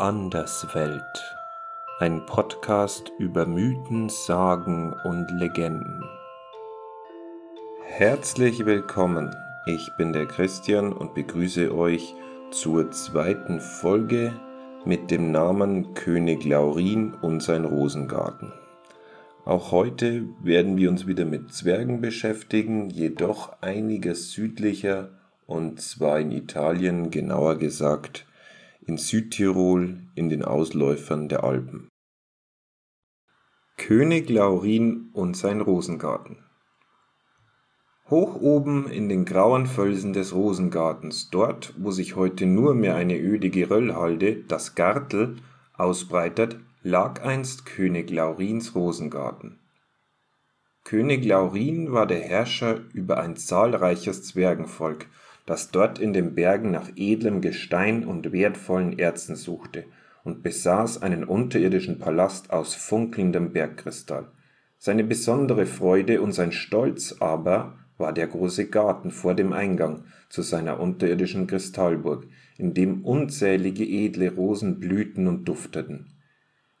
Anderswelt. Ein Podcast über Mythen, Sagen und Legenden. Herzlich willkommen. Ich bin der Christian und begrüße euch zur zweiten Folge mit dem Namen König Laurin und sein Rosengarten. Auch heute werden wir uns wieder mit Zwergen beschäftigen, jedoch einiges südlicher und zwar in Italien, genauer gesagt in Südtirol in den Ausläufern der Alpen. König Laurin und sein Rosengarten Hoch oben in den grauen Felsen des Rosengartens, dort, wo sich heute nur mehr eine öde Geröllhalde, das Gartel, ausbreitet, lag einst König Laurins Rosengarten. König Laurin war der Herrscher über ein zahlreiches Zwergenvolk, das dort in den Bergen nach edlem Gestein und wertvollen Erzen suchte und besaß einen unterirdischen Palast aus funkelndem Bergkristall. Seine besondere Freude und sein Stolz aber war der große Garten vor dem Eingang zu seiner unterirdischen Kristallburg, in dem unzählige edle Rosen blühten und dufteten.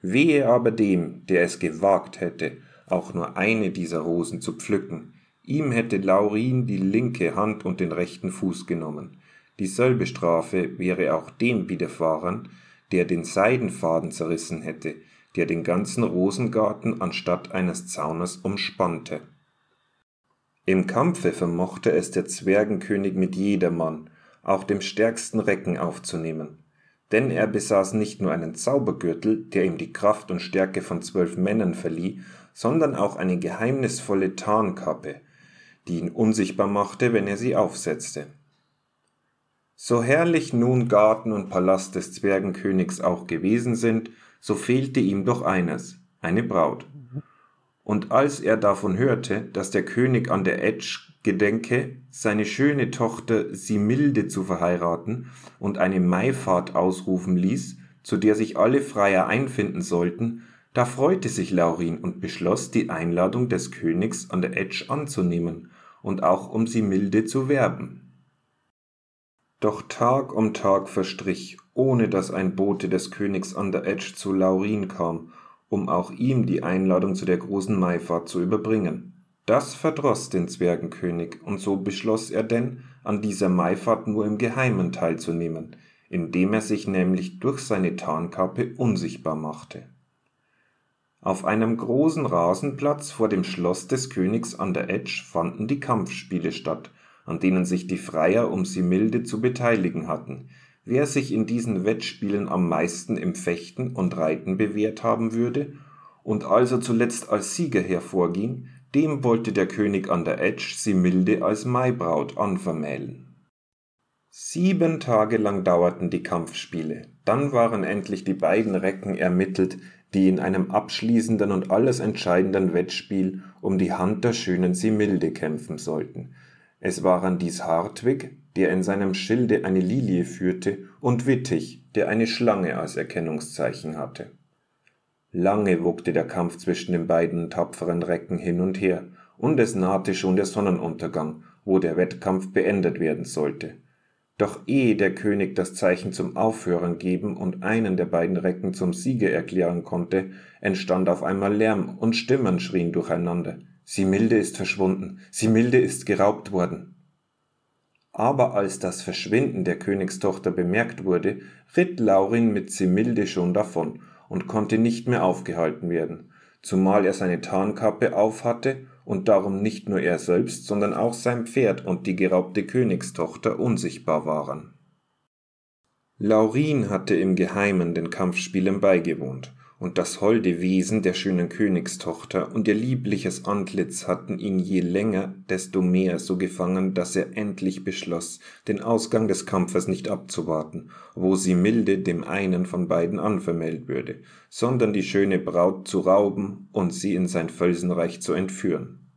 Wehe aber dem, der es gewagt hätte, auch nur eine dieser Rosen zu pflücken, Ihm hätte Laurin die linke Hand und den rechten Fuß genommen. Dieselbe Strafe wäre auch dem widerfahren, der den Seidenfaden zerrissen hätte, der den ganzen Rosengarten anstatt eines Zaunes umspannte. Im Kampfe vermochte es der Zwergenkönig mit jedermann, auch dem stärksten Recken aufzunehmen. Denn er besaß nicht nur einen Zaubergürtel, der ihm die Kraft und Stärke von zwölf Männern verlieh, sondern auch eine geheimnisvolle Tarnkappe, die ihn unsichtbar machte, wenn er sie aufsetzte. So herrlich nun Garten und Palast des Zwergenkönigs auch gewesen sind, so fehlte ihm doch eines, eine Braut. Und als er davon hörte, dass der König an der Etsch gedenke, seine schöne Tochter Similde zu verheiraten und eine Maifahrt ausrufen ließ, zu der sich alle Freier einfinden sollten, da freute sich Laurin und beschloss, die Einladung des Königs an der Etsch anzunehmen und auch um sie milde zu werben. Doch Tag um Tag verstrich, ohne dass ein Bote des Königs an der Etsch zu Laurin kam, um auch ihm die Einladung zu der großen Maifahrt zu überbringen. Das verdroß den Zwergenkönig, und so beschloss er denn, an dieser Maifahrt nur im Geheimen teilzunehmen, indem er sich nämlich durch seine Tarnkappe unsichtbar machte. Auf einem großen Rasenplatz vor dem Schloss des Königs an der Etsch fanden die Kampfspiele statt, an denen sich die Freier um Similde zu beteiligen hatten. Wer sich in diesen Wettspielen am meisten im Fechten und Reiten bewährt haben würde und also zuletzt als Sieger hervorging, dem wollte der König an der Etsch Similde als Maibraut anvermählen. Sieben Tage lang dauerten die Kampfspiele, dann waren endlich die beiden Recken ermittelt, die in einem abschließenden und alles entscheidenden Wettspiel um die Hand der schönen Similde kämpfen sollten. Es waren dies Hartwig, der in seinem Schilde eine Lilie führte, und Wittig, der eine Schlange als Erkennungszeichen hatte. Lange wogte der Kampf zwischen den beiden tapferen Recken hin und her, und es nahte schon der Sonnenuntergang, wo der Wettkampf beendet werden sollte. Doch ehe der König das Zeichen zum Aufhören geben und einen der beiden Recken zum Sieger erklären konnte, entstand auf einmal Lärm und Stimmen schrien durcheinander. Similde ist verschwunden, Similde ist geraubt worden. Aber als das Verschwinden der Königstochter bemerkt wurde, ritt Laurin mit Similde schon davon und konnte nicht mehr aufgehalten werden, zumal er seine Tarnkappe aufhatte und darum nicht nur er selbst, sondern auch sein Pferd und die geraubte Königstochter unsichtbar waren. Laurin hatte im Geheimen den Kampfspielen beigewohnt und das holde Wesen der schönen Königstochter und ihr liebliches Antlitz hatten ihn je länger, desto mehr so gefangen, dass er endlich beschloss, den Ausgang des Kampfes nicht abzuwarten, wo sie milde dem einen von beiden anvermählt würde, sondern die schöne Braut zu rauben und sie in sein Felsenreich zu entführen.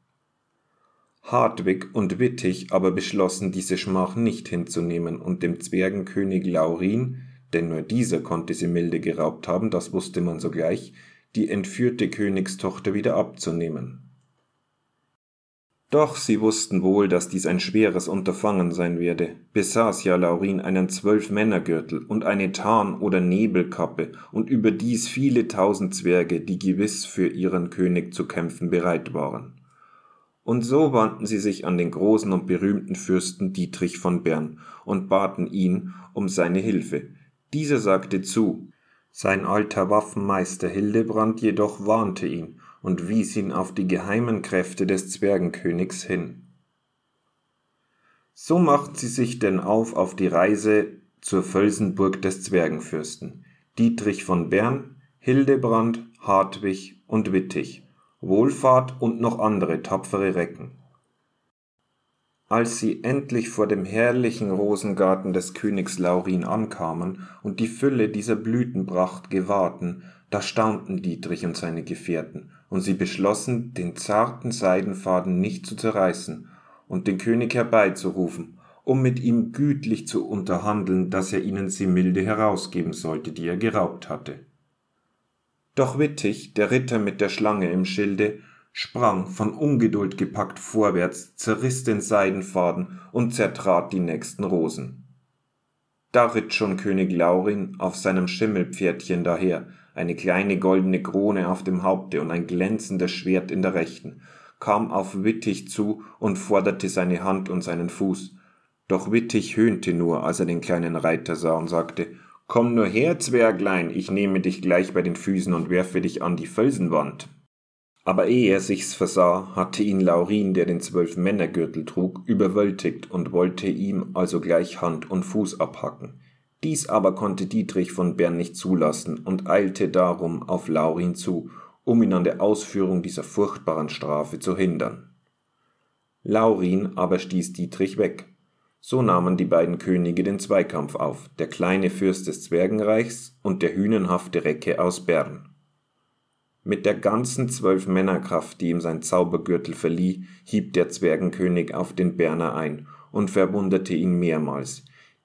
Hartwig und Wittig aber beschlossen, diese Schmach nicht hinzunehmen und dem Zwergenkönig Laurin denn nur dieser konnte sie milde geraubt haben, das wusste man sogleich, die entführte Königstochter wieder abzunehmen. Doch sie wussten wohl, dass dies ein schweres Unterfangen sein werde, besaß ja Laurin einen Zwölf-Männer-Gürtel und eine Tarn- oder Nebelkappe und überdies viele tausend Zwerge, die gewiss für ihren König zu kämpfen bereit waren. Und so wandten sie sich an den großen und berühmten Fürsten Dietrich von Bern und baten ihn um seine Hilfe. Dieser sagte zu, sein alter Waffenmeister Hildebrand jedoch warnte ihn und wies ihn auf die geheimen Kräfte des Zwergenkönigs hin. So machten sie sich denn auf auf die Reise zur Völsenburg des Zwergenfürsten, Dietrich von Bern, Hildebrand, Hartwig und Wittig, Wohlfahrt und noch andere tapfere Recken. Als sie endlich vor dem herrlichen Rosengarten des Königs Laurin ankamen und die Fülle dieser Blütenpracht gewahrten, da staunten Dietrich und seine Gefährten, und sie beschlossen, den zarten Seidenfaden nicht zu zerreißen und den König herbeizurufen, um mit ihm gütlich zu unterhandeln, dass er ihnen sie milde herausgeben sollte, die er geraubt hatte. Doch Wittig, der Ritter mit der Schlange im Schilde, sprang von Ungeduld gepackt vorwärts, zerriss den Seidenfaden und zertrat die nächsten Rosen. Da ritt schon König Laurin auf seinem Schimmelpferdchen daher, eine kleine goldene Krone auf dem Haupte und ein glänzendes Schwert in der rechten, kam auf Wittig zu und forderte seine Hand und seinen Fuß. Doch Wittig höhnte nur, als er den kleinen Reiter sah und sagte, Komm nur her, Zwerglein, ich nehme dich gleich bei den Füßen und werfe dich an die Felsenwand. Aber ehe er sich's versah, hatte ihn Laurin, der den Zwölf-Männer-Gürtel trug, überwältigt und wollte ihm also gleich Hand und Fuß abhacken. Dies aber konnte Dietrich von Bern nicht zulassen und eilte darum auf Laurin zu, um ihn an der Ausführung dieser furchtbaren Strafe zu hindern. Laurin aber stieß Dietrich weg. So nahmen die beiden Könige den Zweikampf auf, der kleine Fürst des Zwergenreichs und der hünenhafte Recke aus Bern. Mit der ganzen zwölf Männerkraft, die ihm sein Zaubergürtel verlieh, hieb der Zwergenkönig auf den Berner ein und verwunderte ihn mehrmals,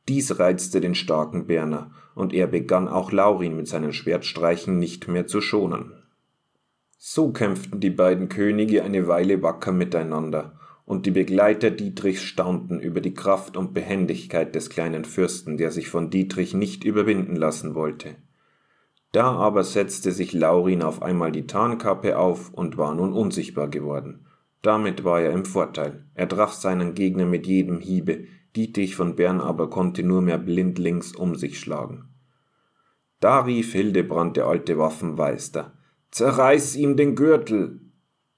dies reizte den starken Berner, und er begann auch Laurin mit seinen Schwertstreichen nicht mehr zu schonen. So kämpften die beiden Könige eine Weile wacker miteinander, und die Begleiter Dietrichs staunten über die Kraft und Behendigkeit des kleinen Fürsten, der sich von Dietrich nicht überwinden lassen wollte. Da aber setzte sich Laurin auf einmal die Tarnkappe auf und war nun unsichtbar geworden. Damit war er im Vorteil. Er traf seinen Gegner mit jedem Hiebe, Dietrich von Bern aber konnte nur mehr blindlings um sich schlagen. Da rief Hildebrand der alte Waffenmeister, Zerreiß ihm den Gürtel!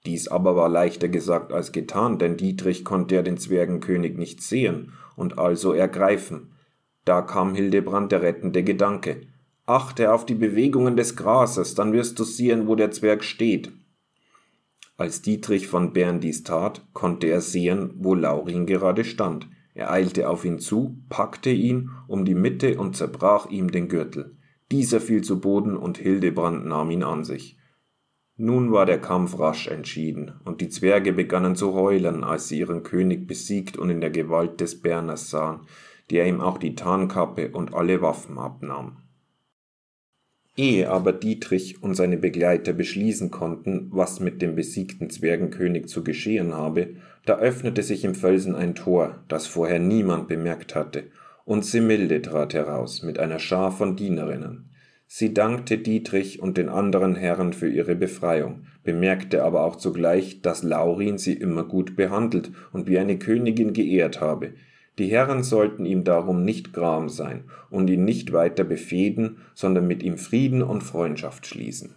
Dies aber war leichter gesagt als getan, denn Dietrich konnte ja den Zwergenkönig nicht sehen und also ergreifen. Da kam Hildebrand der rettende Gedanke. Achte auf die Bewegungen des Grases, dann wirst du sehen, wo der Zwerg steht. Als Dietrich von Bern dies tat, konnte er sehen, wo Laurin gerade stand. Er eilte auf ihn zu, packte ihn um die Mitte und zerbrach ihm den Gürtel. Dieser fiel zu Boden und Hildebrand nahm ihn an sich. Nun war der Kampf rasch entschieden, und die Zwerge begannen zu heulen, als sie ihren König besiegt und in der Gewalt des Berners sahen, der ihm auch die Tarnkappe und alle Waffen abnahm. Ehe aber Dietrich und seine Begleiter beschließen konnten, was mit dem besiegten Zwergenkönig zu geschehen habe, da öffnete sich im Felsen ein Tor, das vorher niemand bemerkt hatte, und Semilde trat heraus mit einer Schar von Dienerinnen. Sie dankte Dietrich und den anderen Herren für ihre Befreiung, bemerkte aber auch zugleich, dass Laurin sie immer gut behandelt und wie eine Königin geehrt habe, die Herren sollten ihm darum nicht gram sein und ihn nicht weiter befehden, sondern mit ihm Frieden und Freundschaft schließen.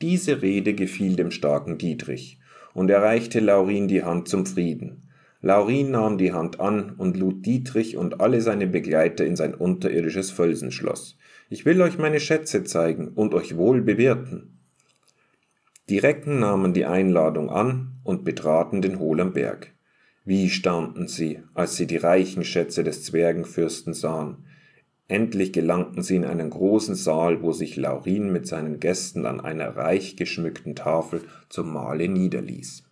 Diese Rede gefiel dem starken Dietrich, und er reichte Laurin die Hand zum Frieden. Laurin nahm die Hand an und lud Dietrich und alle seine Begleiter in sein unterirdisches Felsenschloss. Ich will euch meine Schätze zeigen und euch wohl bewirten. Die Recken nahmen die Einladung an und betraten den hohlen Berg. Wie staunten sie, als sie die reichen Schätze des Zwergenfürsten sahen. Endlich gelangten sie in einen großen Saal, wo sich Laurin mit seinen Gästen an einer reich geschmückten Tafel zum Mahle niederließ.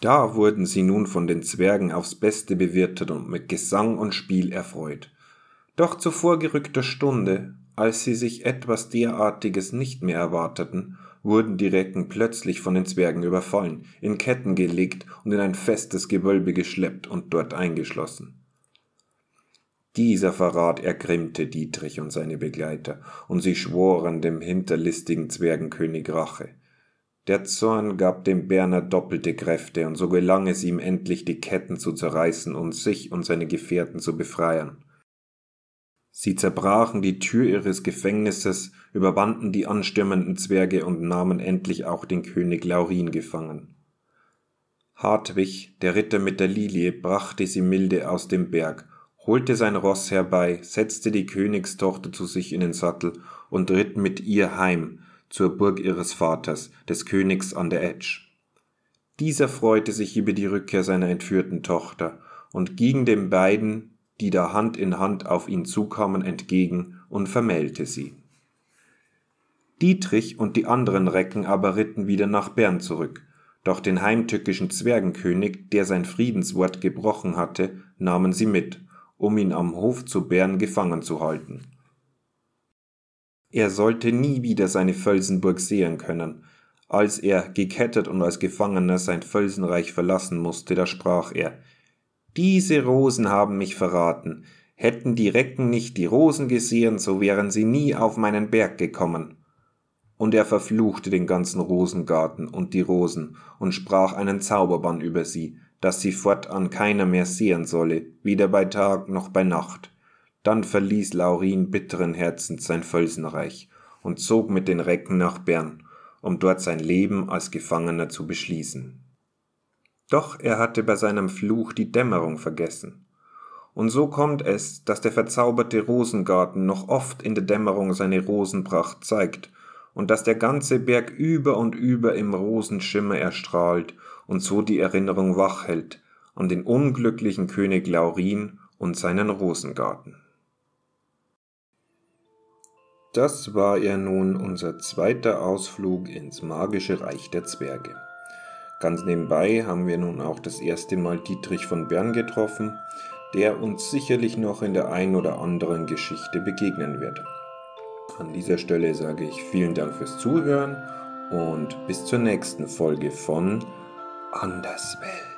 Da wurden sie nun von den Zwergen aufs Beste bewirtet und mit Gesang und Spiel erfreut. Doch zu vorgerückter Stunde, als sie sich etwas derartiges nicht mehr erwarteten, wurden die Recken plötzlich von den Zwergen überfallen, in Ketten gelegt und in ein festes Gewölbe geschleppt und dort eingeschlossen. Dieser Verrat ergrimmte Dietrich und seine Begleiter, und sie schworen dem hinterlistigen Zwergenkönig Rache. Der Zorn gab dem Berner doppelte Kräfte, und so gelang es ihm endlich, die Ketten zu zerreißen und sich und seine Gefährten zu befreien. Sie zerbrachen die Tür ihres Gefängnisses, überwanden die anstürmenden Zwerge und nahmen endlich auch den König Laurin gefangen. Hartwig, der Ritter mit der Lilie, brachte sie milde aus dem Berg, holte sein Ross herbei, setzte die Königstochter zu sich in den Sattel und ritt mit ihr heim zur Burg ihres Vaters, des Königs an der Etsch. Dieser freute sich über die Rückkehr seiner entführten Tochter und ging den beiden die da Hand in Hand auf ihn zukamen, entgegen und vermählte sie. Dietrich und die anderen Recken aber ritten wieder nach Bern zurück, doch den heimtückischen Zwergenkönig, der sein Friedenswort gebrochen hatte, nahmen sie mit, um ihn am Hof zu Bern gefangen zu halten. Er sollte nie wieder seine Völsenburg sehen können. Als er, gekettet und als Gefangener, sein Völsenreich verlassen musste, da sprach er, diese Rosen haben mich verraten. Hätten die Recken nicht die Rosen gesehen, so wären sie nie auf meinen Berg gekommen. Und er verfluchte den ganzen Rosengarten und die Rosen und sprach einen Zauberbann über sie, dass sie fortan keiner mehr sehen solle, weder bei Tag noch bei Nacht. Dann verließ Laurin bitteren Herzens sein Völsenreich und zog mit den Recken nach Bern, um dort sein Leben als Gefangener zu beschließen. Doch er hatte bei seinem Fluch die Dämmerung vergessen. Und so kommt es, dass der verzauberte Rosengarten noch oft in der Dämmerung seine Rosenpracht zeigt und dass der ganze Berg über und über im Rosenschimmer erstrahlt und so die Erinnerung wach hält an den unglücklichen König Laurin und seinen Rosengarten. Das war ja nun unser zweiter Ausflug ins magische Reich der Zwerge. Ganz nebenbei haben wir nun auch das erste Mal Dietrich von Bern getroffen, der uns sicherlich noch in der ein oder anderen Geschichte begegnen wird. An dieser Stelle sage ich vielen Dank fürs Zuhören und bis zur nächsten Folge von Anderswelt.